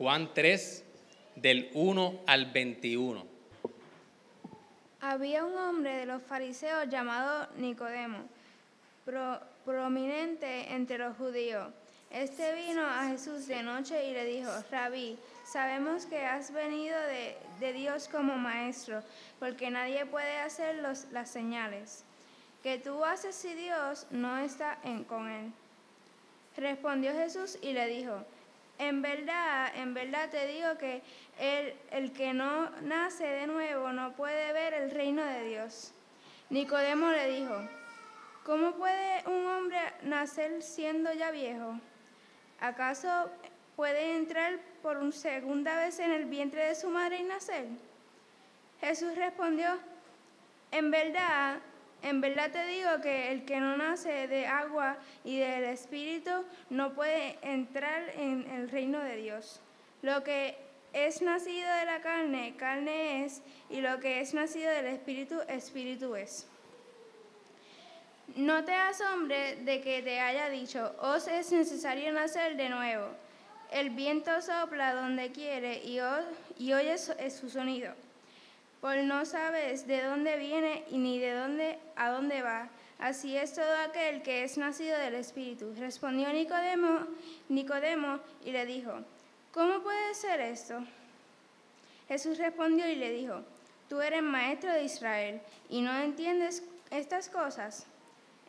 Juan 3, del 1 al 21. Había un hombre de los fariseos llamado Nicodemo, prominente entre los judíos. Este vino a Jesús de noche y le dijo, Rabí, sabemos que has venido de, Dios como maestro, porque nadie puede hacer las señales que tú haces si Dios no está en, con él. Respondió Jesús y le dijo, en verdad, en verdad te digo que el, el que no nace de nuevo no puede ver el reino de Dios. Nicodemo le dijo, ¿cómo puede un hombre nacer siendo ya viejo? ¿Acaso puede entrar por una segunda vez en el vientre de su madre y nacer? Jesús respondió, en verdad, en verdad te digo que el que no nace de agua y del Espíritu no puede entrar en el reino de Dios. Lo que es nacido de la carne, carne es, y lo que es nacido del Espíritu, Espíritu es. No te asombre de que te haya dicho, os es necesario nacer de nuevo. El viento sopla donde quiere y, oyes su sonido pues no sabes de dónde viene y ni de dónde a dónde va. Así es todo aquel que es nacido del Espíritu. Respondió Nicodemo, Nicodemo y le dijo, ¿cómo puede ser esto? Jesús respondió y le dijo, tú eres maestro de Israel y no entiendes estas cosas.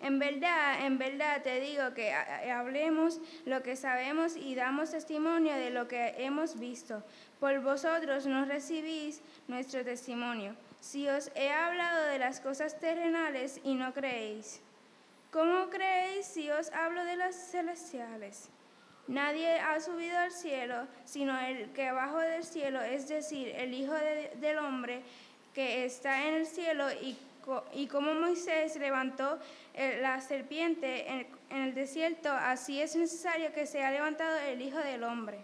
En verdad, en verdad te digo que hablemos lo que sabemos y damos testimonio de lo que hemos visto. Por vosotros no recibís nuestro testimonio. Si os he hablado de las cosas terrenales y no creéis, ¿cómo creéis si os hablo de las celestiales? Nadie ha subido al cielo, sino el que abajo del cielo, es decir, el Hijo del Hombre que está en el cielo y como Moisés levantó eh, la serpiente en, el desierto, así es necesario que sea levantado el Hijo del Hombre,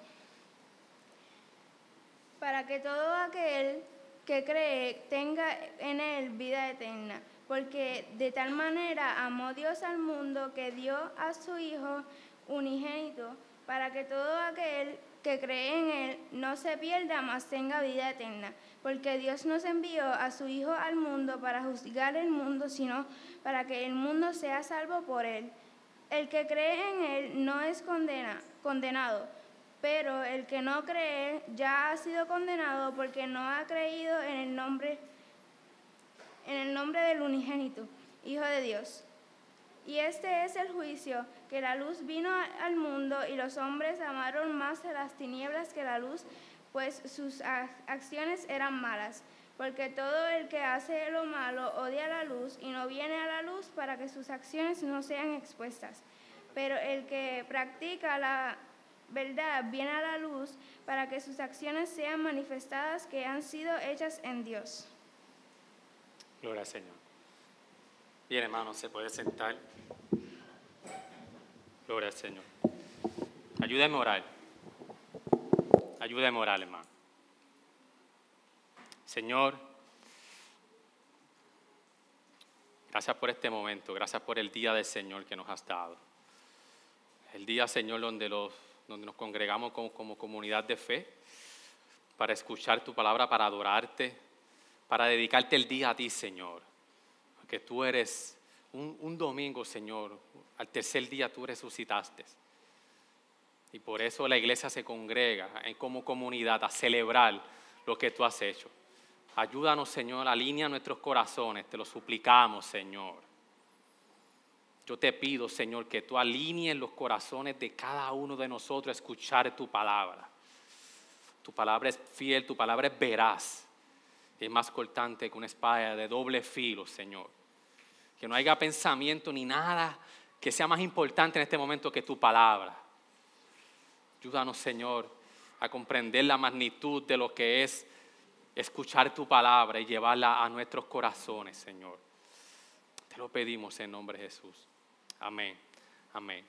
para que todo aquel que cree tenga en él vida eterna, porque de tal manera amó Dios al mundo que dio a su Hijo unigénito, para que todo aquel que cree en él no se pierda, mas tenga vida eterna porque Dios nos envió a su Hijo al mundo para juzgar el mundo, sino para que el mundo sea salvo por él. El que cree en él no es condena, condenado, pero el que no cree ya ha sido condenado porque no ha creído en el nombre en el nombre del unigénito, Hijo de Dios. Y este es el juicio, que la luz vino al mundo y los hombres amaron más las tinieblas que la luz pues sus acciones eran malas, porque todo el que hace lo malo odia la luz y no viene a la luz para que sus acciones no sean expuestas. Pero el que practica la verdad viene a la luz para que sus acciones sean manifestadas que han sido hechas en Dios. Gloria al Señor. Bien, hermano, se puede sentar. Gloria al Señor. Ayúdeme a orar. Ayuda moral, hermano. Señor, gracias por este momento, gracias por el día del Señor que nos has dado. El día, Señor, donde, los, donde nos congregamos como, comunidad de fe para escuchar tu palabra, para adorarte, para dedicarte el día a ti, Señor. Porque tú eres un domingo, Señor, al tercer día tú resucitaste. Y por eso la iglesia se congrega como comunidad a celebrar lo que tú has hecho. Ayúdanos, Señor, alinea nuestros corazones, te lo suplicamos, Señor. Yo te pido, Señor, que tú alinees los corazones de cada uno de nosotros a escuchar tu palabra. Tu palabra es fiel, tu palabra es veraz. Es más cortante que una espada de doble filo, Señor. Que no haya pensamiento ni nada que sea más importante en este momento que tu palabra. Ayúdanos, Señor, a comprender la magnitud de lo que es escuchar tu palabra y llevarla a nuestros corazones, Señor. Te lo pedimos en nombre de Jesús. Amén. Amén.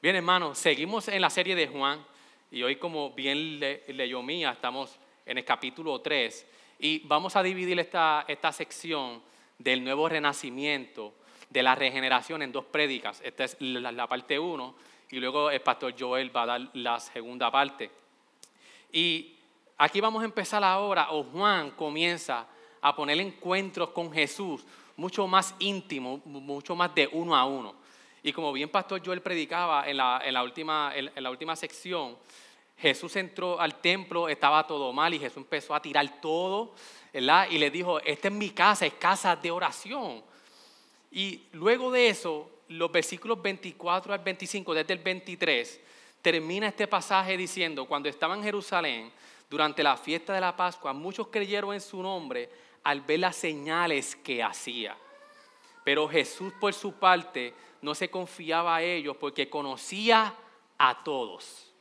Bien, hermanos, seguimos en la serie de Juan y hoy, como bien leyó Mía, estamos en el capítulo 3 y vamos a dividir esta, esta sección del nuevo renacimiento, de la regeneración en dos prédicas. Esta es la, la parte 1 y luego el pastor Joel va a dar la segunda parte. Y aquí vamos a empezar ahora, o Juan comienza a poner encuentros con Jesús mucho más íntimo, mucho más de uno a uno. Y como bien Pastor Joel predicaba en la, última, en, la última sección, Jesús entró al templo, estaba todo mal y Jesús empezó a tirar todo, ¿verdad? Y le dijo, esta es mi casa, es casa de oración. Y luego de eso, los versículos 24 al 25, desde el 23, termina este pasaje diciendo, cuando estaba en Jerusalén, durante la fiesta de la Pascua, muchos creyeron en su nombre al ver las señales que hacía. Pero Jesús por su parte no se confiaba a ellos porque conocía a todos.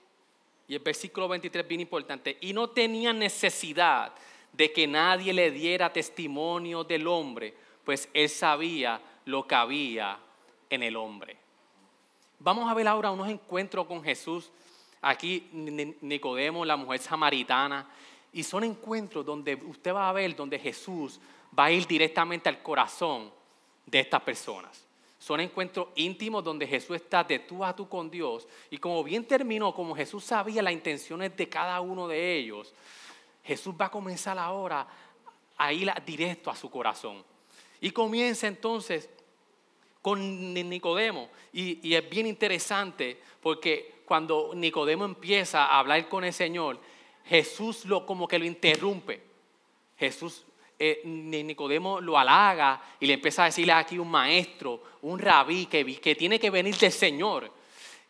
Y el versículo 23 bien importante. Y no tenía necesidad de que nadie le diera testimonio del hombre, pues él sabía lo que había en el hombre. Vamos a ver ahora unos encuentros con Jesús. Aquí Nicodemo, la mujer samaritana. Y son encuentros donde usted va a ver, donde Jesús va a ir directamente al corazón de estas personas. Son encuentros íntimos donde Jesús está de tú a tú con Dios. Y como bien terminó, como Jesús sabía las intenciones de cada uno de ellos, Jesús va a comenzar ahora a ir directo a su corazón. Y comienza entonces con Nicodemo. Y, es bien interesante porque cuando Nicodemo empieza a hablar con el Señor, Jesús lo, como que lo interrumpe. Jesús, eh, Nicodemo lo halaga y le empieza a decirle aquí un maestro, un rabí que, que tiene que venir del Señor.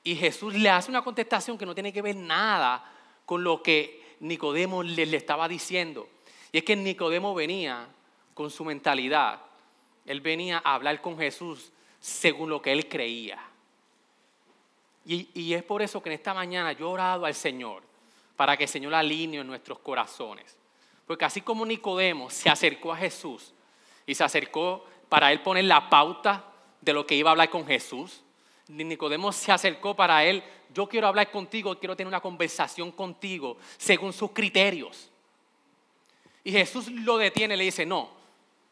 Y Jesús le hace una contestación que no tiene que ver nada con lo que Nicodemo le, estaba diciendo. Y es que Nicodemo venía con su mentalidad. Él venía a hablar con Jesús según lo que él creía. Y, es por eso que en esta mañana yo he orado al Señor para que el Señor alinee nuestros corazones. Porque así como Nicodemo se acercó a Jesús y se acercó para él poner la pauta de lo que iba a hablar con Jesús, Nicodemo se acercó para él, yo quiero hablar contigo, quiero tener una conversación contigo según sus criterios. Y Jesús lo detiene le dice, no,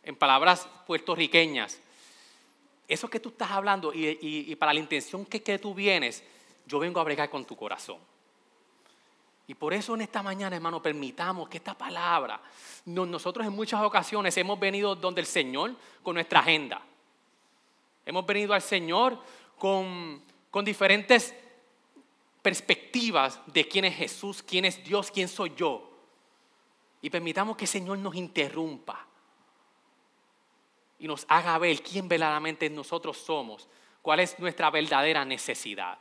en palabras puertorriqueñas, eso que tú estás hablando y, para la intención que, que, tú vienes, yo vengo a bregar con tu corazón. Y por eso en esta mañana, hermano, permitamos que esta palabra, nosotros en muchas ocasiones hemos venido donde el Señor con nuestra agenda. Hemos venido al Señor con, con diferentes perspectivas de quién es Jesús, quién es Dios, quién soy yo. Y permitamos que el Señor nos interrumpa y nos haga ver quién verdaderamente nosotros somos, cuál es nuestra verdadera necesidad.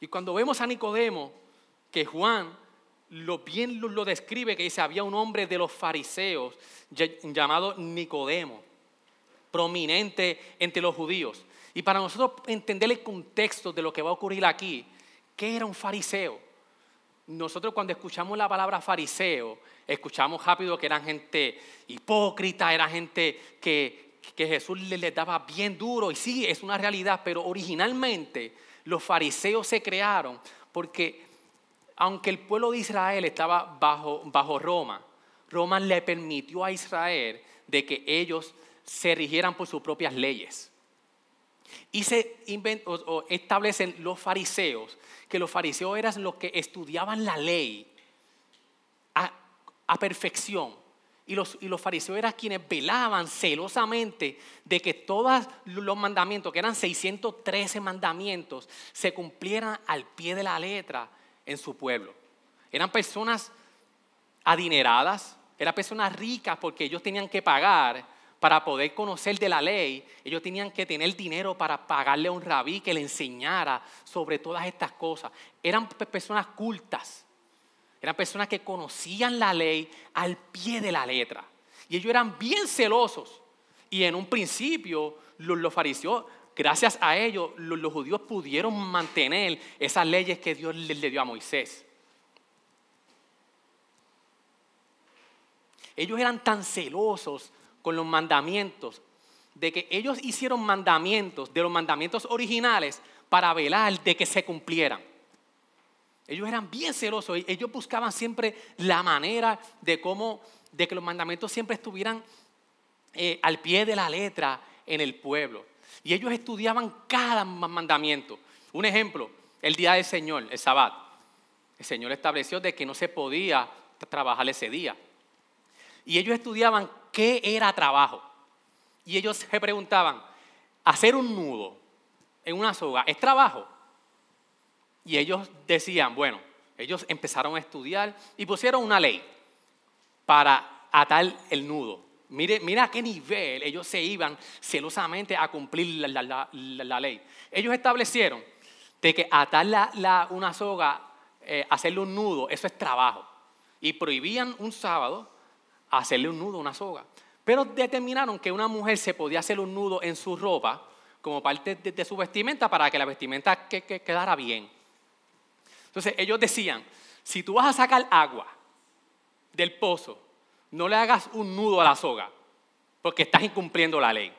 Y cuando vemos a Nicodemo, que Juan lo bien lo, describe, que dice, había un hombre de los fariseos llamado Nicodemo, prominente entre los judíos. Y para nosotros entender el contexto de lo que va a ocurrir aquí, ¿qué era un fariseo? Nosotros cuando escuchamos la palabra fariseo, escuchamos rápido que eran gente hipócrita, era gente que, que Jesús les, daba bien duro. Y sí, es una realidad, pero originalmente los fariseos se crearon porque aunque el pueblo de Israel estaba bajo, bajo Roma, Roma le permitió a Israel de que ellos se rigieran por sus propias leyes. Y se establecen los fariseos, que los fariseos eran los que estudiaban la ley a perfección. Y los, y los fariseos eran quienes velaban celosamente de que todos los mandamientos, que eran 613 mandamientos, se cumplieran al pie de la letra en su pueblo. Eran personas adineradas, eran personas ricas porque ellos tenían que pagar para poder conocer de la ley, ellos tenían que tener dinero para pagarle a un rabí que le enseñara sobre todas estas cosas. Eran personas cultas. Eran personas que conocían la ley al pie de la letra. Y ellos eran bien celosos. Y en un principio los, fariseos, gracias a ellos, los, judíos pudieron mantener esas leyes que Dios le, dio a Moisés. Ellos eran tan celosos con los mandamientos de que ellos hicieron mandamientos de los mandamientos originales para velar de que se cumplieran. Ellos eran bien celosos, ellos buscaban siempre la manera de cómo, de que los mandamientos siempre estuvieran eh, al pie de la letra en el pueblo. Y ellos estudiaban cada mandamiento. Un ejemplo, el día del Señor, el Sabbat. el Señor estableció de que no se podía trabajar ese día. Y ellos estudiaban qué era trabajo. Y ellos se preguntaban, hacer un nudo en una soga, ¿es trabajo? Y ellos decían, bueno, ellos empezaron a estudiar y pusieron una ley para atar el nudo. Mire, mira a qué nivel ellos se iban celosamente a cumplir la, ley. Ellos establecieron de que atar una soga, eh, hacerle un nudo, eso es trabajo. Y prohibían un sábado hacerle un nudo a una soga. Pero determinaron que una mujer se podía hacer un nudo en su ropa como parte de, su vestimenta para que la vestimenta quedara bien. Entonces ellos decían, si tú vas a sacar agua del pozo, no le hagas un nudo a la soga, porque estás incumpliendo la ley.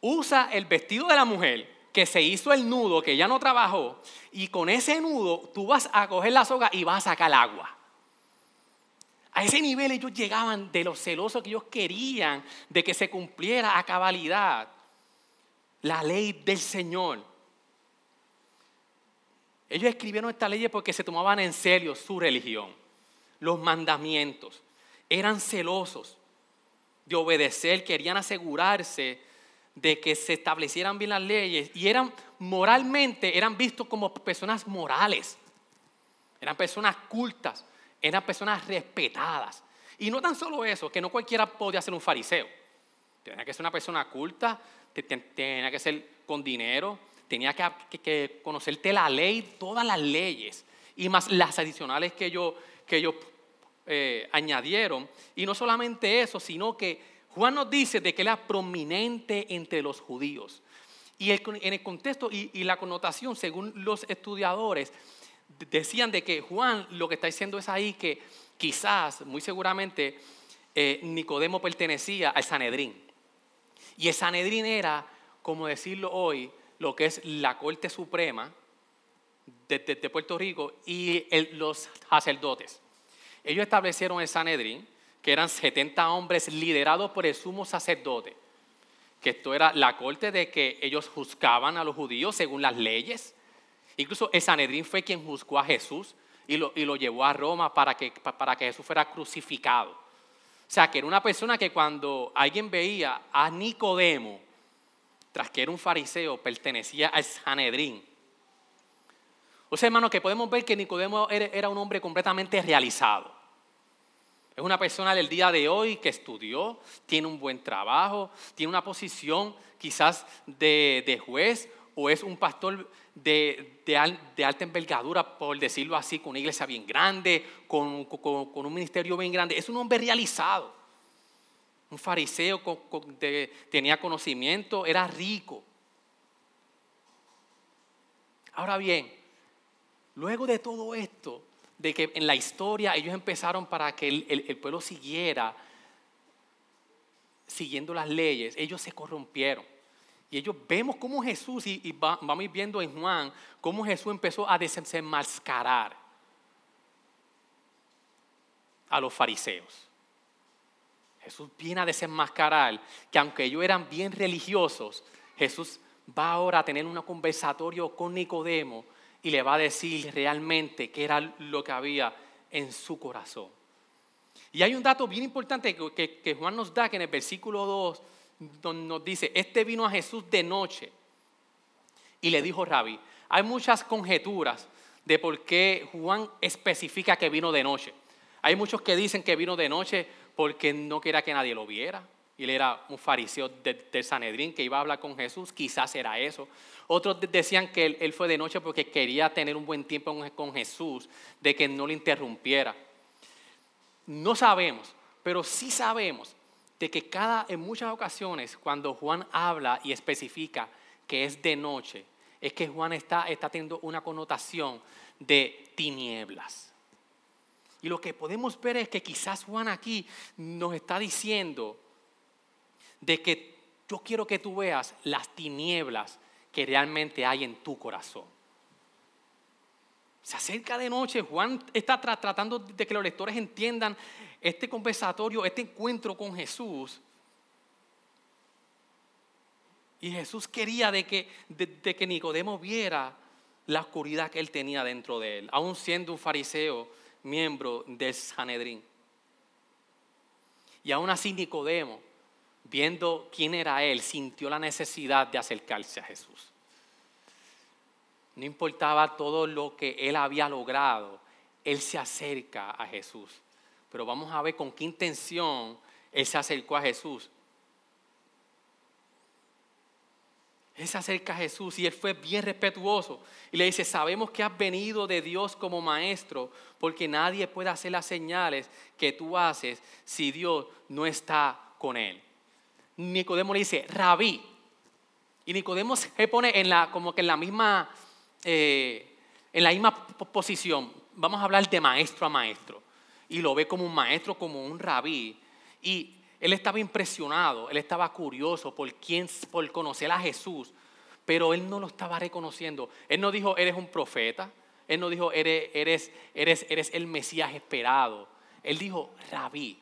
Usa el vestido de la mujer que se hizo el nudo, que ya no trabajó, y con ese nudo tú vas a coger la soga y vas a sacar agua. A ese nivel ellos llegaban de lo celoso que ellos querían de que se cumpliera a cabalidad la ley del Señor. Ellos escribieron esta ley porque se tomaban en serio su religión, los mandamientos. Eran celosos de obedecer, querían asegurarse de que se establecieran bien las leyes y eran moralmente, eran vistos como personas morales, eran personas cultas, eran personas respetadas. Y no tan solo eso, que no cualquiera podía ser un fariseo. Tenía que ser una persona culta, tenía que ser con dinero, tenía que, conocerte la ley, todas las leyes, y más las adicionales que ellos, que ellos eh, añadieron. Y no solamente eso, sino que Juan nos dice de que era prominente entre los judíos. Y en el contexto y, la connotación, según los estudiadores, decían de que Juan lo que está diciendo es ahí que quizás, muy seguramente, eh, Nicodemo pertenecía al Sanedrín. Y el Sanedrín era, como decirlo hoy, lo que es la Corte Suprema de, Puerto Rico y los sacerdotes. Ellos establecieron el Sanedrín, que eran 70 hombres liderados por el sumo sacerdote, que esto era la corte de que ellos juzgaban a los judíos según las leyes. Incluso el Sanedrín fue quien juzgó a Jesús y lo, y lo llevó a Roma para que, para que Jesús fuera crucificado. O sea, que era una persona que cuando alguien veía a Nicodemo, tras que era un fariseo, pertenecía al Sanedrín. O sea, hermano, que podemos ver que Nicodemo era un hombre completamente realizado. Es una persona del día de hoy que estudió, tiene un buen trabajo, tiene una posición quizás de, juez o es un pastor de, alta envergadura, por decirlo así, con una iglesia bien grande, con, con un ministerio bien grande. Es un hombre realizado. Un fariseo tenía conocimiento, era rico. Ahora bien, luego de todo esto, de que en la historia ellos empezaron para que el, pueblo siguiera siguiendo las leyes, ellos se corrompieron. Y ellos vemos cómo Jesús, y, vamos viendo en Juan, cómo Jesús empezó a desenmascarar a los fariseos. Jesús viene a desenmascarar que aunque ellos eran bien religiosos, Jesús va ahora a tener un conversatorio con Nicodemo y le va a decir realmente qué era lo que había en su corazón. Y hay un dato bien importante que, Juan nos da, que en el versículo 2 nos dice, este vino a Jesús de noche y le dijo Rabbi, hay muchas conjeturas de por qué Juan especifica que vino de noche. Hay muchos que dicen que vino de noche porque no quería que nadie lo viera. Y él era un fariseo de, Sanedrín que iba a hablar con Jesús, quizás era eso. Otros decían que él, fue de noche porque quería tener un buen tiempo con Jesús, de que no le interrumpiera. No sabemos, pero sí sabemos de que cada, en muchas ocasiones, cuando Juan habla y especifica que es de noche, es que Juan está, está teniendo una connotación de tinieblas. Y lo que podemos ver es que quizás Juan aquí nos está diciendo de que yo quiero que tú veas las tinieblas que realmente hay en tu corazón. Se acerca de noche, Juan está tratando de que los lectores entiendan este conversatorio, este encuentro con Jesús. Y Jesús quería de que, de que Nicodemo viera la oscuridad que él tenía dentro de él, aún siendo un fariseo, miembro del Sanedrín. Y aún así Nicodemo, viendo quién era él, sintió la necesidad de acercarse a Jesús. No importaba todo lo que él había logrado, él se acerca a Jesús. Pero vamos a ver con qué intención él se acercó a Jesús. Él se acerca a Jesús y él fue bien respetuoso. Y le dice, sabemos que has venido de Dios como maestro, porque nadie puede hacer las señales que tú haces si Dios no está con él. Nicodemo le dice, rabí. Y Nicodemo se pone en la, como que en la misma, eh, en la misma posición. Vamos a hablar de maestro a maestro. Y lo ve como un maestro, como un rabí. Y él estaba impresionado, él estaba curioso por, quién, por conocer a Jesús, pero él no lo estaba reconociendo. Él no dijo, eres un profeta. Él no dijo, eres, eres, eres, eres el Mesías esperado. Él dijo, rabí.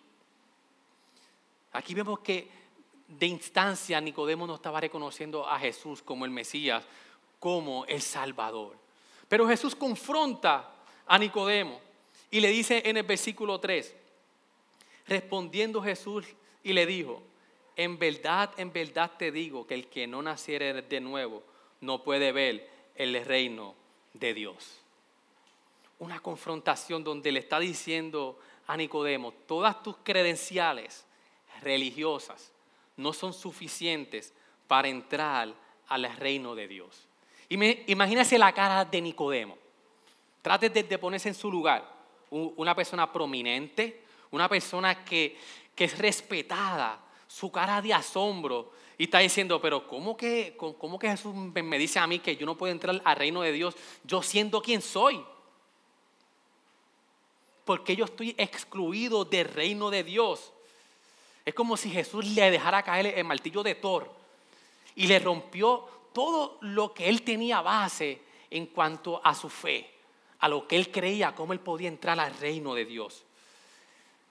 Aquí vemos que de instancia Nicodemo no estaba reconociendo a Jesús como el Mesías, como el Salvador. Pero Jesús confronta a Nicodemo y le dice en el versículo 3, respondiendo Jesús y le dijo, en verdad, en verdad te digo que el que no naciere de nuevo no puede ver el reino de Dios. Una confrontación donde le está diciendo a Nicodemo, todas tus credenciales religiosas no son suficientes para entrar al reino de Dios. Imagínese la cara de Nicodemo. Trate de ponerse en su lugar. Una persona prominente, una persona que, que es respetada, su cara de asombro, y está diciendo, pero ¿cómo que, cómo que Jesús me dice a mí que yo no puedo entrar al reino de Dios yo siendo quien soy? Porque yo estoy excluido del reino de Dios. Es como si Jesús le dejara caer el martillo de Thor y le rompió todo lo que él tenía base en cuanto a su fe, a lo que él creía, cómo él podía entrar al reino de Dios.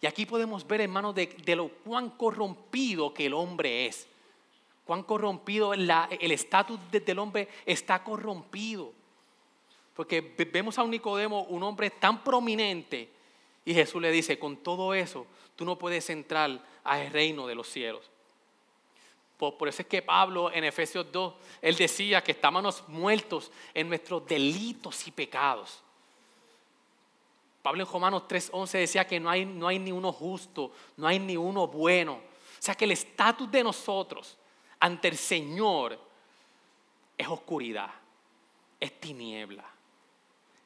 Y aquí podemos ver, hermanos, de, de lo cuán corrompido que el hombre es. Cuán corrompido el estatus del hombre está corrompido. Porque vemos a un Nicodemo, un hombre tan prominente, y Jesús le dice, con todo eso, tú no puedes entrar al reino de los cielos. Por, eso es que Pablo en Efesios 2, él decía que estábamos muertos en nuestros delitos y pecados. Pablo en Romanos 3:11 decía que no hay, no hay ni uno justo, no hay ni uno bueno. O sea que el estatus de nosotros ante el Señor es oscuridad, es tiniebla.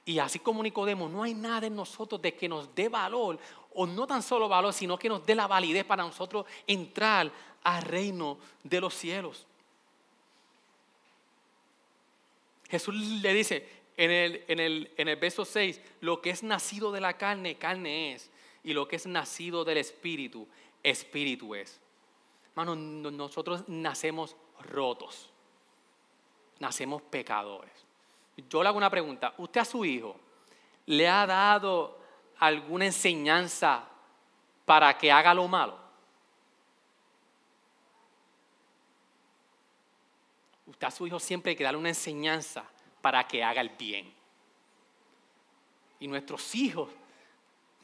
Y así como Nicodemo, no hay nada en nosotros de que nos dé valor, o no tan solo valor, sino que nos dé la validez para nosotros entrar al reino de los cielos. Jesús le dice, en el, en, el, en el verso 6, lo que es nacido de la carne, carne es. Y lo que es nacido del espíritu, espíritu es. Hermano, nosotros nacemos rotos. Nacemos pecadores. Yo le hago una pregunta. ¿Usted a su hijo le ha dado alguna enseñanza para que haga lo malo? Usted a su hijo siempre hay que darle una enseñanza para que haga el bien. Y nuestros hijos,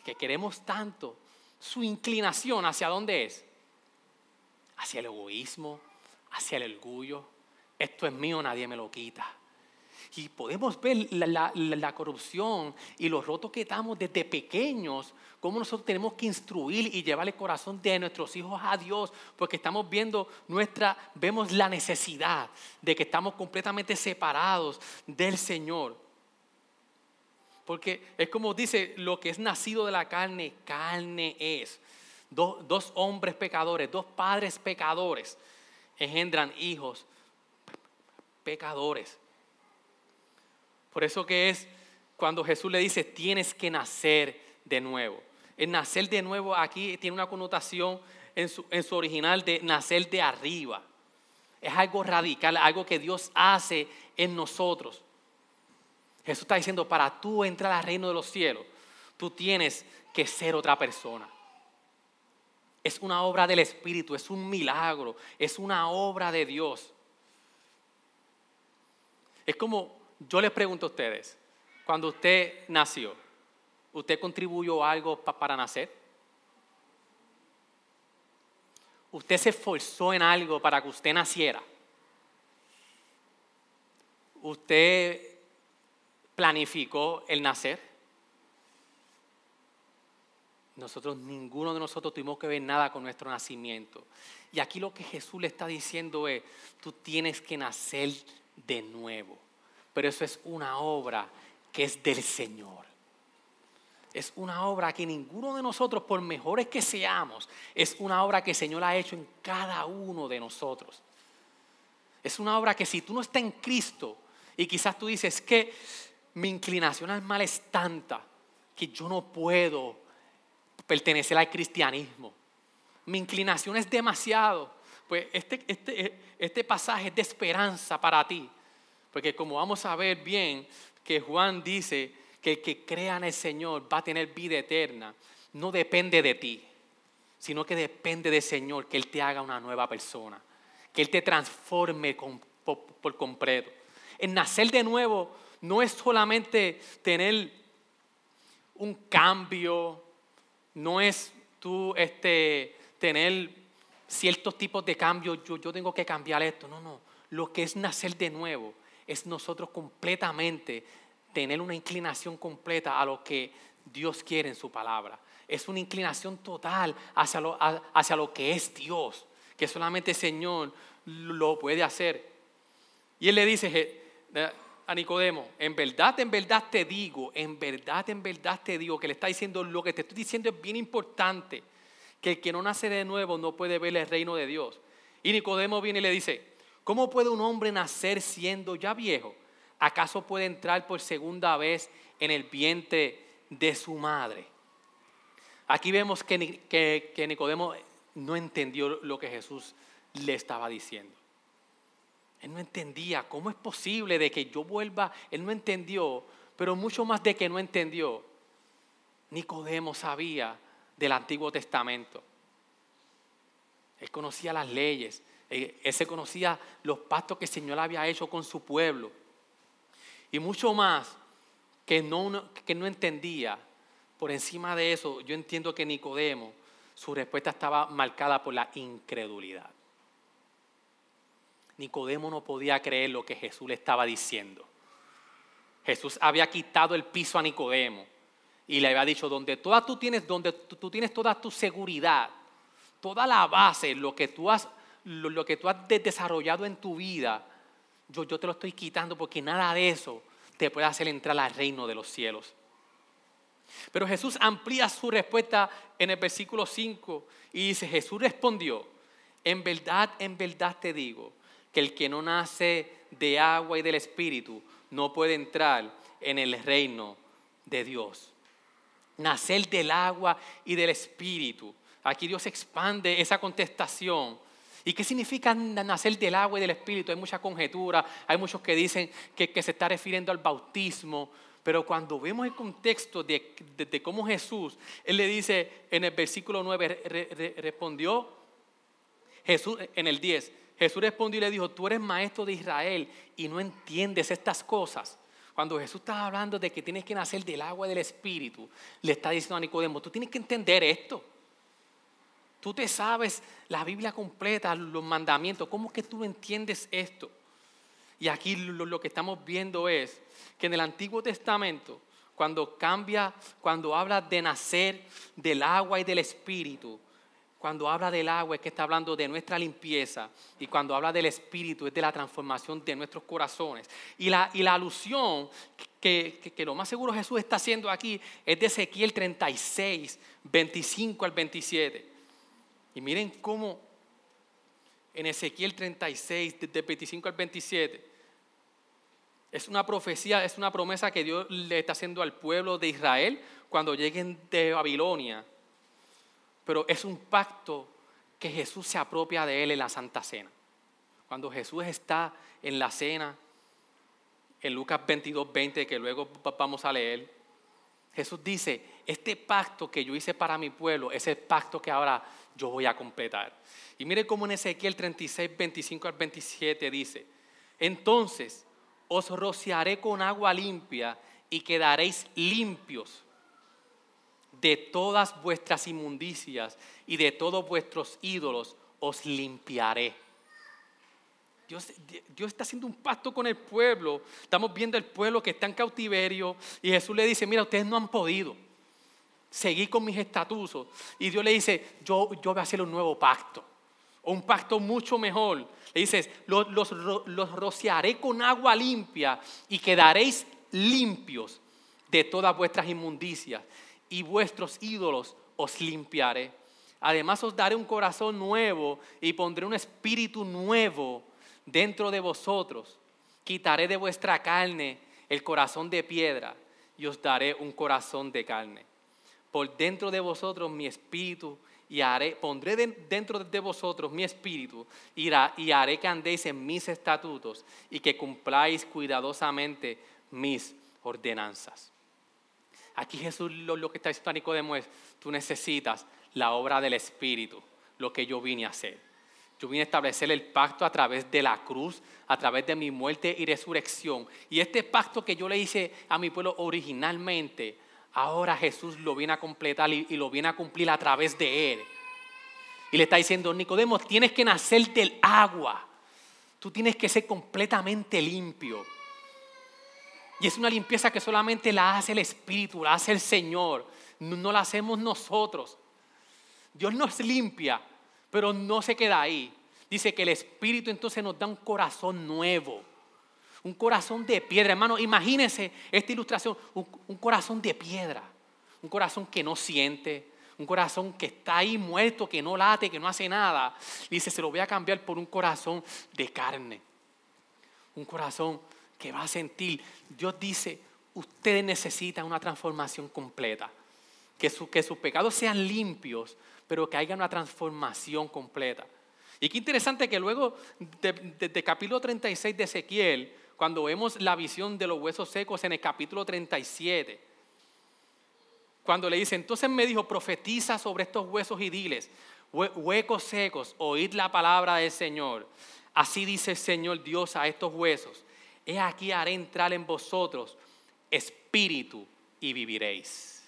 que queremos tanto, su inclinación hacia dónde es? Hacia el egoísmo, hacia el orgullo. Esto es mío, nadie me lo quita. Y podemos ver la, corrupción y los rotos que estamos desde pequeños, cómo nosotros tenemos que instruir y llevar el corazón de nuestros hijos a Dios, porque estamos viendo nuestra, vemos la necesidad de que estamos completamente separados del Señor. Porque es como dice, lo que es nacido de la carne, carne es. Dos hombres pecadores, dos padres pecadores engendran hijos pecadores. Por eso que es cuando Jesús le dice, tienes que nacer de nuevo. El nacer de nuevo aquí tiene una connotación en su, en su original de nacer de arriba. Es algo radical, algo que Dios hace en nosotros. Jesús está diciendo, para tú entrar al reino de los cielos, tú tienes que ser otra persona. Es una obra del Espíritu, es un milagro, es una obra de Dios. Es como Yo les pregunto a ustedes, cuando usted nació, ¿usted contribuyó algo para nacer? ¿Usted se esforzó en algo para que usted naciera? ¿Usted planificó el nacer? Nosotros, ninguno de nosotros tuvimos que ver nada con nuestro nacimiento. Y aquí lo que Jesús le está diciendo es, tú tienes que nacer de nuevo. Pero eso es una obra que es del Señor. Es una obra que ninguno de nosotros, por mejores que seamos, es una obra que el Señor ha hecho en cada uno de nosotros. Es una obra que si tú no estás en Cristo y quizás tú dices que mi inclinación al mal es tanta que yo no puedo pertenecer al cristianismo. Mi inclinación es demasiado. Pues este, este, este pasaje es de esperanza para ti. Porque como vamos a ver bien, que Juan dice que el que crea en el Señor va a tener vida eterna, no depende de ti, sino que depende del Señor, que Él te haga una nueva persona, que Él te transforme por, completo. El nacer de nuevo no es solamente tener un cambio, no es tú este, tener ciertos tipos de cambios, yo, yo tengo que cambiar esto, no, no. Lo que es nacer de nuevo es nosotros completamente tener una inclinación completa a lo que Dios quiere en su palabra. Es una inclinación total hacia lo, hacia lo que es Dios, que solamente el Señor lo puede hacer. Y él le dice a Nicodemo, en verdad, en verdad te digo, en verdad, en verdad te digo, que le está diciendo, lo que te estoy diciendo es bien importante, que el que no nace de nuevo no puede ver el reino de Dios. Y Nicodemo viene y le dice, ¿Cómo puede un hombre nacer siendo ya viejo? ¿Acaso puede entrar por segunda vez en el vientre de su madre? Aquí vemos que, Nicodemo no entendió lo que Jesús le estaba diciendo. Él no entendía cómo es posible de que yo vuelva. Él no entendió, pero mucho más de que no entendió. Nicodemo sabía del Antiguo Testamento. Él conocía las leyes, él se conocía los pactos que el Señor había hecho con su pueblo. Y mucho más que no, que no entendía. Por encima de eso, yo entiendo que Nicodemo, su respuesta estaba marcada por la incredulidad. Nicodemo no podía creer lo que Jesús le estaba diciendo. Jesús había quitado el piso a Nicodemo y le había dicho, donde toda tú tienes, donde tú tienes toda tu seguridad, toda la base, lo que tú has lo, que tú has desarrollado en tu vida, yo, yo te lo estoy quitando porque nada de eso te puede hacer entrar al reino de los cielos. Pero Jesús amplía su respuesta en el versículo 5 y dice, Jesús respondió, en verdad, en verdad te digo, que el que no nace de agua y del Espíritu no puede entrar en el reino de Dios. Nacer del agua y del Espíritu. Aquí Dios expande esa contestación ¿Y qué significa nacer del agua y del Espíritu? Hay mucha conjetura, hay muchos que dicen que, se está refiriendo al bautismo, pero cuando vemos el contexto de, cómo Jesús, Él le dice en el versículo 9, respondió Jesús en el 10, Jesús respondió y le dijo, tú eres maestro de Israel y no entiendes estas cosas. Cuando Jesús estaba hablando de que tienes que nacer del agua y del Espíritu, le está diciendo a Nicodemo, tú tienes que entender esto. Tú te sabes la Biblia completa, los mandamientos. ¿Cómo que tú entiendes esto? Y aquí lo, que estamos viendo es que en el Antiguo Testamento, cuando cambia, cuando habla de nacer del agua y del espíritu, cuando habla del agua es que está hablando de nuestra limpieza y cuando habla del espíritu es de la transformación de nuestros corazones. Y la, y la alusión que, que, que, lo más seguro Jesús está haciendo aquí es de Ezequiel 36, 25 al 27. Y miren cómo en Ezequiel 36, de 25 al 27, es una profecía, es una promesa que Dios le está haciendo al pueblo de Israel cuando lleguen de Babilonia. Pero es un pacto que Jesús se apropia de él en la Santa Cena. Cuando Jesús está en la cena, en Lucas 22, 20, que luego vamos a leer, Jesús dice, este pacto que yo hice para mi pueblo es el pacto que ahora yo voy a completar. Y mire cómo en Ezequiel 36, 25 al 27 dice, entonces os rociaré con agua limpia y quedaréis limpios de todas vuestras inmundicias y de todos vuestros ídolos os limpiaré. Dios, Dios, está haciendo un pacto con el pueblo. Estamos viendo el pueblo que está en cautiverio y Jesús le dice, mira, ustedes no han podido seguir con mis estatutos. Y Dios le dice, yo, yo voy a hacer un nuevo pacto, un pacto mucho mejor. Le dices, los, los, los rociaré con agua limpia y quedaréis limpios de todas vuestras inmundicias y vuestros ídolos os limpiaré. Además os daré un corazón nuevo y pondré un espíritu nuevo dentro de vosotros. Quitaré de vuestra carne el corazón de piedra y os daré un corazón de carne. Por dentro de vosotros mi espíritu y haré, pondré dentro de vosotros mi espíritu y haré que andéis en mis estatutos y que cumpláis cuidadosamente mis ordenanzas. Aquí Jesús lo, que está diciendo a Nicodemo es, tú necesitas la obra del Espíritu, lo que yo vine a hacer. Yo vine a establecer el pacto a través de la cruz, a través de mi muerte y resurrección. Y este pacto que yo le hice a mi pueblo originalmente, ahora Jesús lo viene a completar y, lo viene a cumplir a través de él. Y le está diciendo, Nicodemo, tienes que nacer del agua. Tú tienes que ser completamente limpio. Y es una limpieza que solamente la hace el Espíritu, la hace el Señor. No, la hacemos nosotros. Dios nos limpia, pero no se queda ahí. Dice que el Espíritu entonces nos da un corazón nuevo. Un corazón de piedra. Hermano, imagínense esta ilustración. Un, corazón de piedra. Un corazón que no siente. Un corazón que está ahí muerto, que no late, que no hace nada. Dice, se lo voy a cambiar por un corazón de carne. Un corazón que va a sentir. Dios dice, ustedes necesitan una transformación completa. Que, que sus pecados sean limpios, pero que haya una transformación completa. Y qué interesante que luego de, capítulo 36 de Ezequiel, cuando vemos la visión de los huesos secos en el capítulo 37, cuando le dice, entonces me dijo, profetiza sobre estos huesos y diles, huecos secos, oíd la palabra del Señor. Así dice el Señor Dios a estos huesos he aquí haré entrar en vosotros espíritu y viviréis.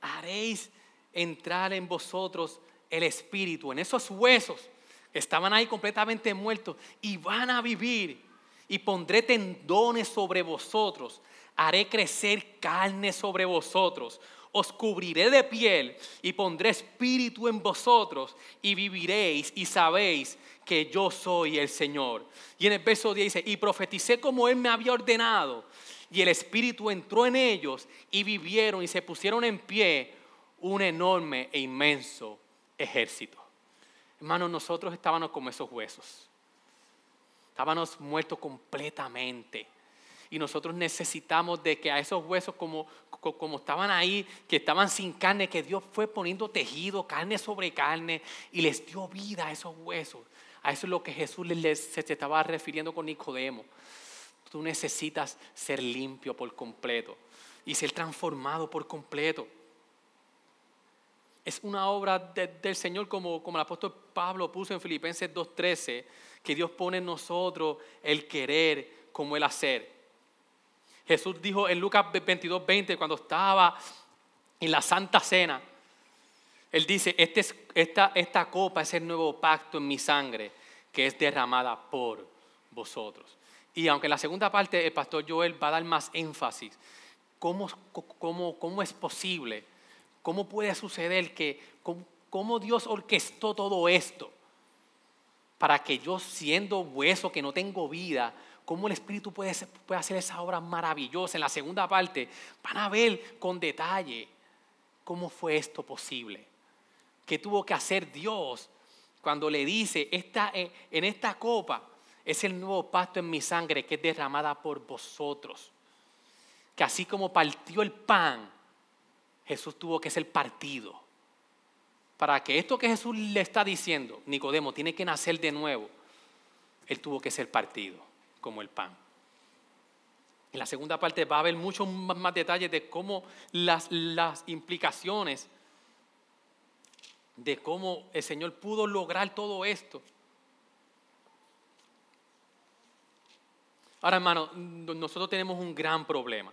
Haréis entrar en vosotros el espíritu, en esos huesos estaban ahí completamente muertos y van a vivir. Y pondré tendones sobre vosotros, haré crecer carne sobre vosotros os cubriré de piel y pondré espíritu en vosotros y viviréis y sabéis que yo soy el Señor. Y en el verso 10 dice, y profeticé como Él me había ordenado. Y el espíritu entró en ellos y vivieron y se pusieron en pie un enorme e inmenso ejército. Hermanos, nosotros estábamos como esos huesos. Estábamos muertos completamente y nosotros necesitamos de que a esos huesos como, como estaban ahí, que estaban sin carne, que Dios fue poniendo tejido, carne sobre carne, y les dio vida a esos huesos. A eso es lo que Jesús les, se estaba refiriendo con Nicodemo. Tú necesitas ser limpio por completo y ser transformado por completo. Es una obra del Señor como, como el apóstol Pablo puso en Filipenses 2.13, que Dios pone en nosotros el querer como el hacer. Jesús dijo en Lucas 22, 20, cuando estaba en la Santa Cena, Él dice, este esta, esta copa es el nuevo pacto en mi sangre que es derramada por vosotros. Y aunque en la segunda parte el pastor Joel va a dar más énfasis, ¿cómo, cómo, cómo es posible? ¿Cómo puede suceder que, cómo, Dios orquestó todo esto? Para que yo siendo hueso, que no tengo vida, cómo el Espíritu puede, puede hacer esa obra maravillosa. En la segunda parte van a ver con detalle cómo fue esto posible. ¿Qué tuvo que hacer Dios cuando le dice, esta, eh, en esta copa es el nuevo pacto en mi sangre que es derramada por vosotros? Que así como partió el pan, Jesús tuvo que ser partido. Para que esto que Jesús le está diciendo, Nicodemo, tiene que nacer de nuevo, Él tuvo que ser partido como el pan. En la segunda parte va a haber muchos más detalles de cómo las, implicaciones de cómo el Señor pudo lograr todo esto. Ahora, hermano, nosotros tenemos un gran problema.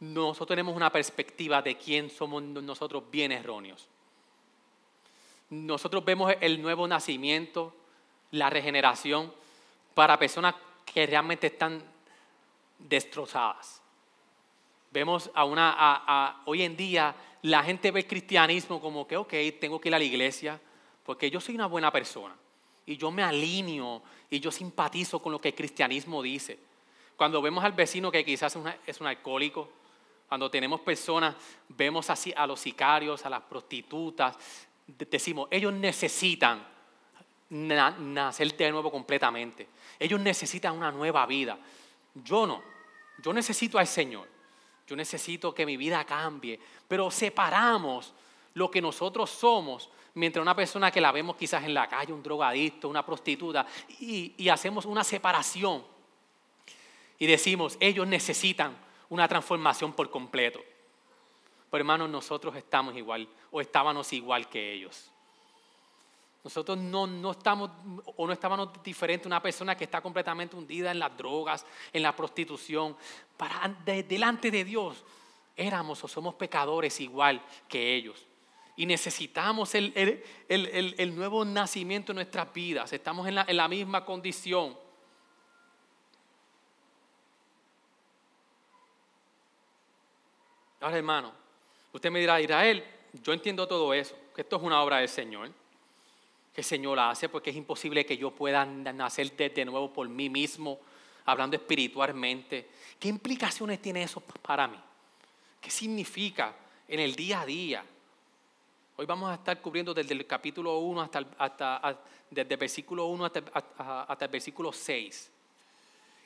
Nosotros tenemos una perspectiva de quién somos nosotros bien erróneos. Nosotros vemos el nuevo nacimiento, la regeneración, para personas que realmente están destrozadas. Vemos a una, hoy en día la gente ve el cristianismo como que, ok, tengo que ir a la iglesia porque yo soy una buena persona y yo me alineo y yo simpatizo con lo que el cristianismo dice. Cuando vemos al vecino que quizás es un alcohólico, cuando tenemos personas, vemos así a los sicarios, a las prostitutas, decimos, ellos necesitan nacer de nuevo completamente. Ellos necesitan una nueva vida. Yo no. Yo necesito al Señor. Yo necesito que mi vida cambie. Pero separamos lo que nosotros somos mientras una persona que la vemos quizás en la calle, un drogadicto, una prostituta, y, y hacemos una separación. Y decimos, ellos necesitan una transformación por completo. Pero hermanos, nosotros estamos igual o estábamos igual que ellos. Nosotros no, no estamos o no estábamos diferentes a una persona que está completamente hundida en las drogas, en la prostitución. Para, delante de Dios éramos o somos pecadores igual que ellos. Y necesitamos el, el, nuevo nacimiento en nuestras vidas. Estamos en la, en la misma condición. Ahora, hermano, usted me dirá, Israel, yo entiendo todo eso, que esto es una obra del Señor, que el Señor hace, porque es imposible que yo pueda nacer de, nuevo por mí mismo, hablando espiritualmente. ¿Qué implicaciones tiene eso para mí? ¿Qué significa en el día a día? Hoy vamos a estar cubriendo desde el capítulo 1 hasta, hasta, desde el versículo 1 hasta, hasta el versículo 6.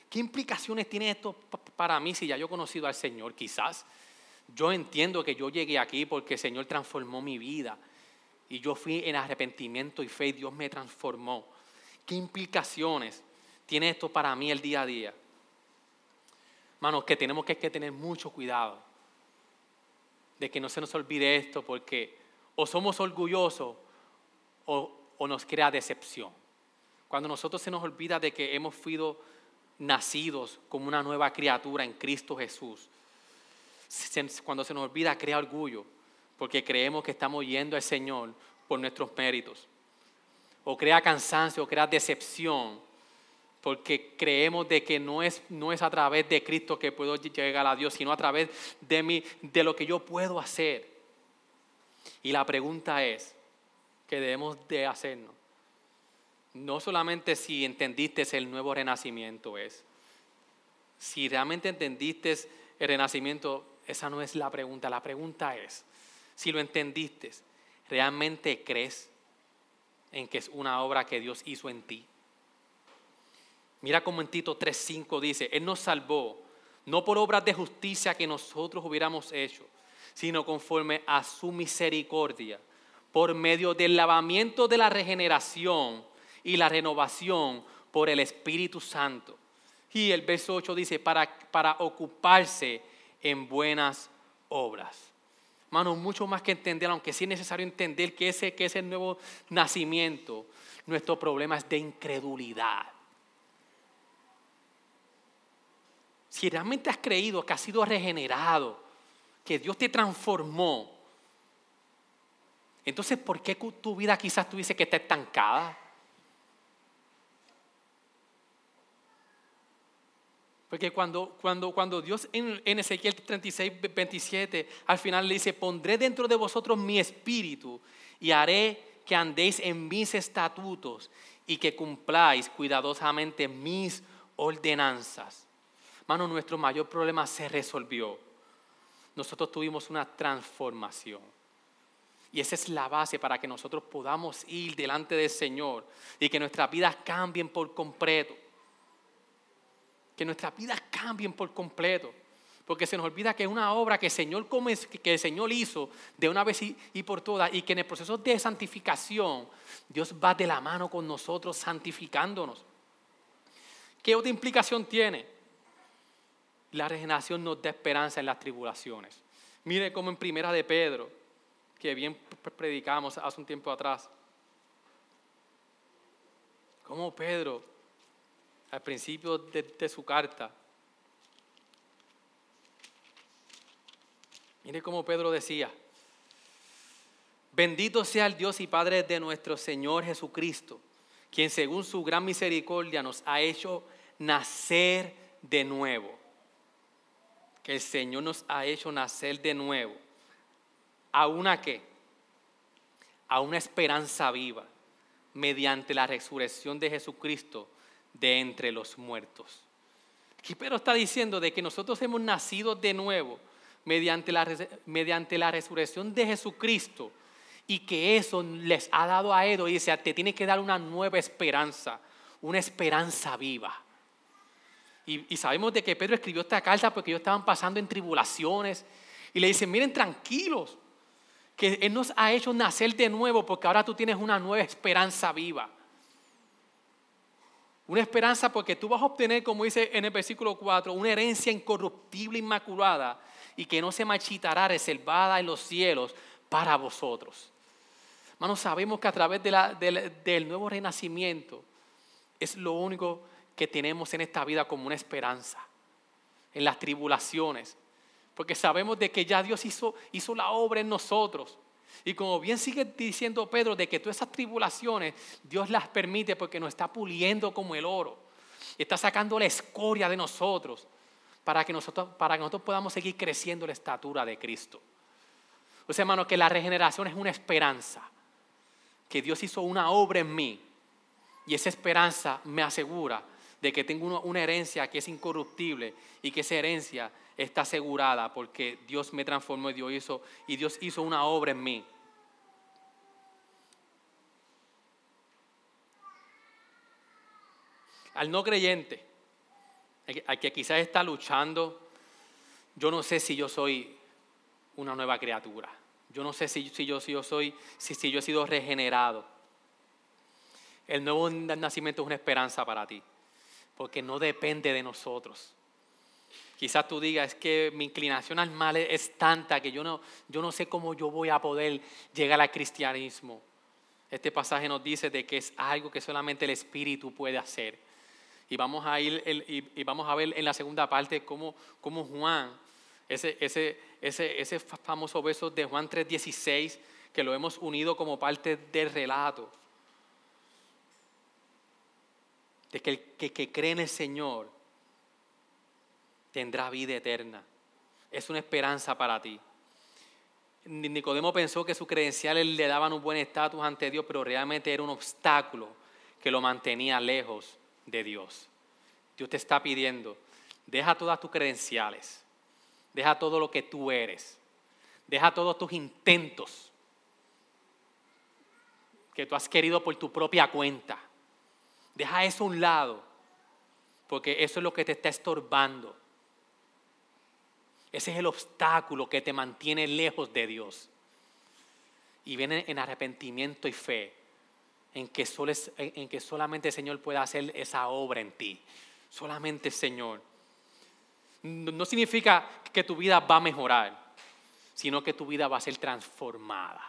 ¿Qué implicaciones tiene esto para mí si ya yo he conocido al Señor? Quizás yo entiendo que yo llegué aquí porque el Señor transformó mi vida. Y yo fui en arrepentimiento y fe y Dios me transformó. ¿Qué implicaciones tiene esto para mí el día a día? Hermanos, que tenemos que, tener mucho cuidado de que no se nos olvide esto porque o somos orgullosos o, o nos crea decepción. Cuando nosotros se nos olvida de que hemos sido nacidos como una nueva criatura en Cristo Jesús, cuando se nos olvida, crea orgullo, porque creemos que estamos yendo al Señor por nuestros méritos. O crea cansancio, o crea decepción, porque creemos de que no es, no es a través de Cristo que puedo llegar a Dios, sino a través de, mí, de lo que yo puedo hacer. Y la pregunta es, que debemos de hacernos? No solamente si entendiste el nuevo renacimiento es, si realmente entendiste el renacimiento, esa no es la pregunta. La pregunta es, si lo entendiste, ¿realmente crees en que es una obra que Dios hizo en ti? Mira como en Tito 3.5 dice, Él nos salvó, no por obras de justicia que nosotros hubiéramos hecho, sino conforme a su misericordia, por medio del lavamiento de la regeneración y la renovación por el Espíritu Santo. Y el verso 8 dice, para, para ocuparse en buenas obras. Hermanos, mucho más que entender, aunque sí es necesario entender que ese, que ese nuevo nacimiento, nuestro problema es de incredulidad. Si realmente has creído que has sido regenerado, que Dios te transformó, entonces ¿por qué tu vida quizás tuviese que estar estancada? Porque cuando, cuando, cuando Dios en, en, Ezequiel 36, 27, al final le dice, pondré dentro de vosotros mi espíritu y haré que andéis en mis estatutos y que cumpláis cuidadosamente mis ordenanzas. Mano, nuestro mayor problema se resolvió. Nosotros tuvimos una transformación. Y esa es la base para que nosotros podamos ir delante del Señor y que nuestras vidas cambien por completo que nuestras vidas cambien por completo. Porque se nos olvida que es una obra que el Señor, que el Señor hizo de una vez y por todas y que en el proceso de santificación Dios va de la mano con nosotros santificándonos. ¿Qué otra implicación tiene? La regeneración nos da esperanza en las tribulaciones. Mire como en primera de Pedro, que bien predicamos hace un tiempo atrás. Como Pedro al principio de, su carta. Mire cómo Pedro decía, bendito sea el Dios y Padre de nuestro Señor Jesucristo, quien según su gran misericordia nos ha hecho nacer de nuevo. Que el Señor nos ha hecho nacer de nuevo. ¿A una qué? A una esperanza viva, mediante la resurrección de Jesucristo de entre los muertos. Pedro está diciendo de que nosotros hemos nacido de nuevo mediante la, mediante la resurrección de Jesucristo y que eso les ha dado a Edo y dice, te tiene que dar una nueva esperanza, una esperanza viva. Y, y, sabemos de que Pedro escribió esta carta porque ellos estaban pasando en tribulaciones y le dicen, miren tranquilos, que Él nos ha hecho nacer de nuevo porque ahora tú tienes una nueva esperanza viva. Una esperanza porque tú vas a obtener, como dice en el versículo 4, una herencia incorruptible, inmaculada y que no se marchitará, reservada en los cielos para vosotros. Hermanos, sabemos que a través del nuevo renacimiento es lo único que tenemos en esta vida como una esperanza, en las tribulaciones, porque sabemos de que ya Dios hizo, hizo la obra en nosotros. Y como bien sigue diciendo Pedro, de que todas esas tribulaciones Dios las permite porque nos está puliendo como el oro. Está sacando la escoria de nosotros para que nosotros, para que nosotros podamos seguir creciendo la estatura de Cristo. O sea, hermano, que la regeneración es una esperanza. Que Dios hizo una obra en mí. Y esa esperanza me asegura de que tengo una herencia que es incorruptible y que esa herencia está asegurada porque Dios me transformó y Dios hizo, y Dios hizo una obra en mí. Al no creyente, al que quizás está luchando, yo no sé si yo soy una nueva criatura. Yo no sé si, yo, si yo soy, si, si yo he sido regenerado. El nuevo nacimiento es una esperanza para ti, porque no depende de nosotros. Quizás tú digas, es que mi inclinación al mal es tanta que yo no, yo no sé cómo yo voy a poder llegar al cristianismo. Este pasaje nos dice de que es algo que solamente el Espíritu puede hacer. Y vamos a, ir, y, vamos a ver en la segunda parte cómo, cómo Juan, ese, ese, ese, ese famoso verso de Juan 3:16, que lo hemos unido como parte del relato, de que el que, que cree en el Señor tendrá vida eterna. Es una esperanza para ti. Nicodemo pensó que sus credenciales le daban un buen estatus ante Dios, pero realmente era un obstáculo que lo mantenía lejos de Dios. Dios te está pidiendo, deja todas tus credenciales, deja todo lo que tú eres, deja todos tus intentos que tú has querido por tu propia cuenta. Deja eso a un lado, porque eso es lo que te está estorbando. Ese es el obstáculo que te mantiene lejos de Dios. Y viene en arrepentimiento y fe, en que, en que solamente el Señor pueda hacer esa obra en ti. Solamente el Señor. No significa que tu vida va a mejorar, sino que tu vida va a ser transformada.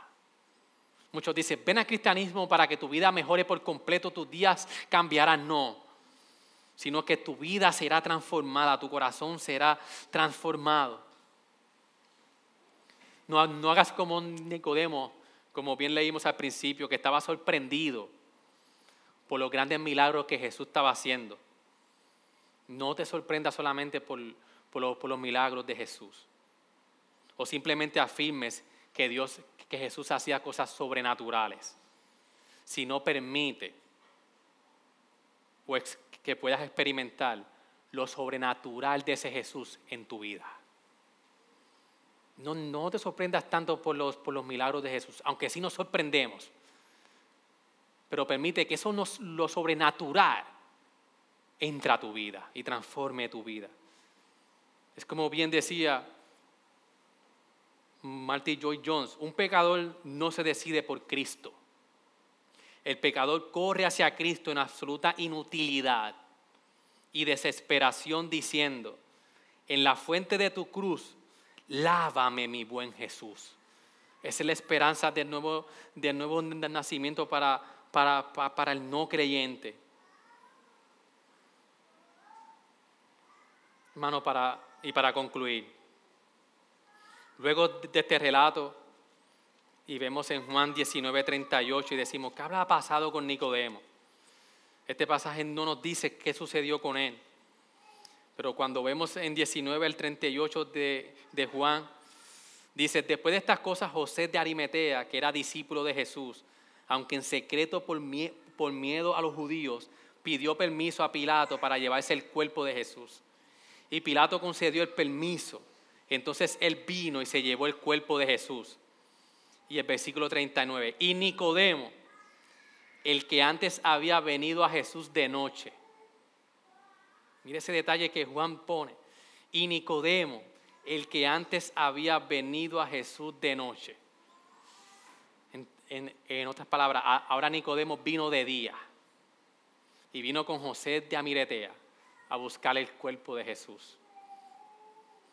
Muchos dicen, ven al cristianismo para que tu vida mejore por completo, tus días cambiarán. No, sino que tu vida será transformada, tu corazón será transformado. No, no hagas como Nicodemo, como bien leímos al principio, que estaba sorprendido por los grandes milagros que Jesús estaba haciendo. No te sorprendas solamente por, por, los, milagros de Jesús. O simplemente afirmes que Dios, que Jesús hacía cosas sobrenaturales. Si no permite o que puedas experimentar lo sobrenatural de ese Jesús en tu vida. No, no te sorprendas tanto por los, por los milagros de Jesús, aunque sí nos sorprendemos. Pero permite que eso nos, lo sobrenatural entra a tu vida y transforme tu vida. Es como bien decía Marty Joy Jones, un pecador no se decide por Cristo el pecador corre hacia Cristo en absoluta inutilidad y desesperación diciendo, en la fuente de tu cruz, lávame mi buen Jesús. Esa es la esperanza del nuevo, del nuevo nacimiento para, para, para el no creyente. Hermano, para, y para concluir, luego de este relato, y vemos en Juan 19:38 y decimos, ¿qué habrá pasado con Nicodemo? Este pasaje no nos dice qué sucedió con él. Pero cuando vemos en 19 el 38 de, de Juan, dice, después de estas cosas José de Arimetea, que era discípulo de Jesús, aunque en secreto por, por miedo a los judíos, pidió permiso a Pilato para llevarse el cuerpo de Jesús. Y Pilato concedió el permiso. Entonces él vino y se llevó el cuerpo de Jesús. Y el versículo 39, y Nicodemo, el que antes había venido a Jesús de noche. Mire ese detalle que Juan pone. Y Nicodemo, el que antes había venido a Jesús de noche. En, otras palabras, ahora Nicodemo vino de día y vino con José de Amiretea a buscar el cuerpo de Jesús.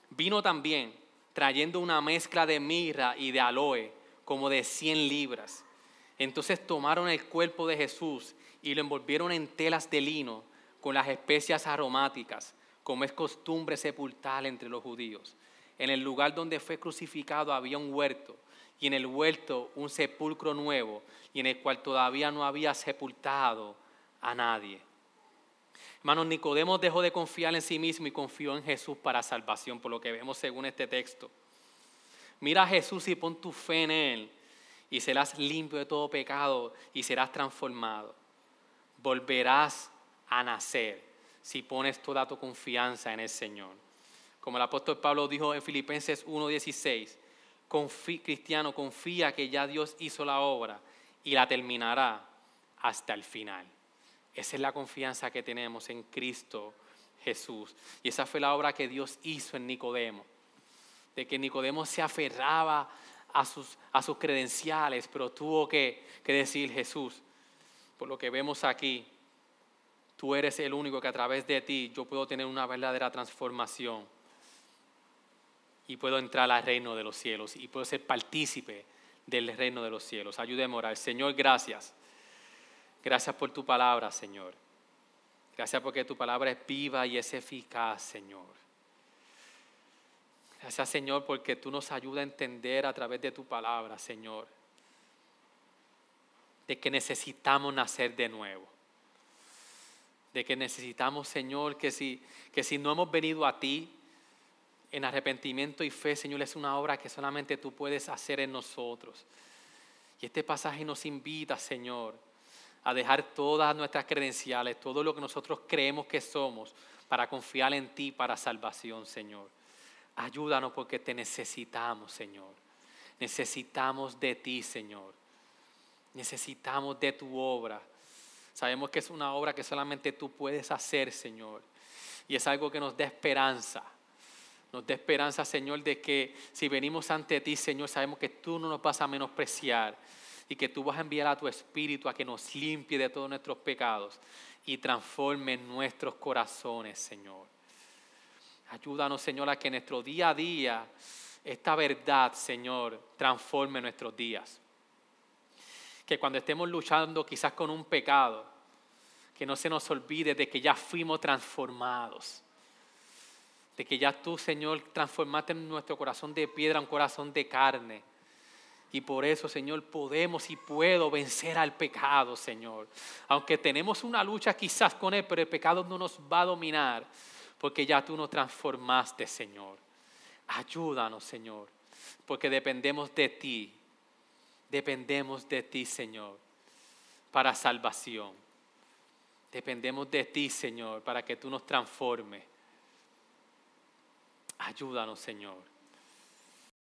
Vino también trayendo una mezcla de mirra y de aloe, como de 100 libras. Entonces tomaron el cuerpo de Jesús y lo envolvieron en telas de lino con las especias aromáticas, como es costumbre sepultar entre los judíos. En el lugar donde fue crucificado había un huerto y en el huerto un sepulcro nuevo y en el cual todavía no había sepultado a nadie. Hermanos, Nicodemo dejó de confiar en sí mismo y confió en Jesús para salvación, por lo que vemos según este texto. Mira a Jesús y pon tu fe en Él y serás limpio de todo pecado y serás transformado. Volverás a nacer si pones toda tu confianza en el Señor. Como el apóstol Pablo dijo en Filipenses 1:16, cristiano, confía que ya Dios hizo la obra y la terminará hasta el final. Esa es la confianza que tenemos en Cristo Jesús. Y esa fue la obra que Dios hizo en Nicodemo. De que Nicodemo se aferraba a sus, a sus credenciales, pero tuvo que, que decir Jesús, por lo que vemos aquí, tú eres el único que a través de ti yo puedo tener una verdadera transformación y puedo entrar al reino de los cielos y puedo ser partícipe del reino de los cielos. Ayúdeme a orar. Señor, gracias. Gracias por tu palabra, Señor. Gracias porque tu palabra es viva y es eficaz, Señor. Gracias Señor porque tú nos ayudas a entender a través de tu palabra, Señor, de que necesitamos nacer de nuevo. De que necesitamos, Señor, que si, que si no hemos venido a ti en arrepentimiento y fe, Señor, es una obra que solamente tú puedes hacer en nosotros. Y este pasaje nos invita, Señor, a dejar todas nuestras credenciales, todo lo que nosotros creemos que somos, para confiar en ti para salvación, Señor. Ayúdanos porque te necesitamos, Señor. Necesitamos de ti, Señor. Necesitamos de tu obra. Sabemos que es una obra que solamente tú puedes hacer, Señor. Y es algo que nos da esperanza. Nos da esperanza, Señor, de que si venimos ante ti, Señor, sabemos que tú no nos vas a menospreciar y que tú vas a enviar a tu Espíritu a que nos limpie de todos nuestros pecados y transforme nuestros corazones, Señor. Ayúdanos, Señor, a que nuestro día a día esta verdad, Señor, transforme nuestros días. Que cuando estemos luchando quizás con un pecado, que no se nos olvide de que ya fuimos transformados. De que ya tú, Señor, transformaste nuestro corazón de piedra a un corazón de carne. Y por eso, Señor, podemos y puedo vencer al pecado, Señor. Aunque tenemos una lucha quizás con él, pero el pecado no nos va a dominar porque ya tú nos transformaste, Señor. Ayúdanos, Señor, porque dependemos de ti. Dependemos de ti, Señor, para salvación. Dependemos de ti, Señor, para que tú nos transformes. Ayúdanos, Señor.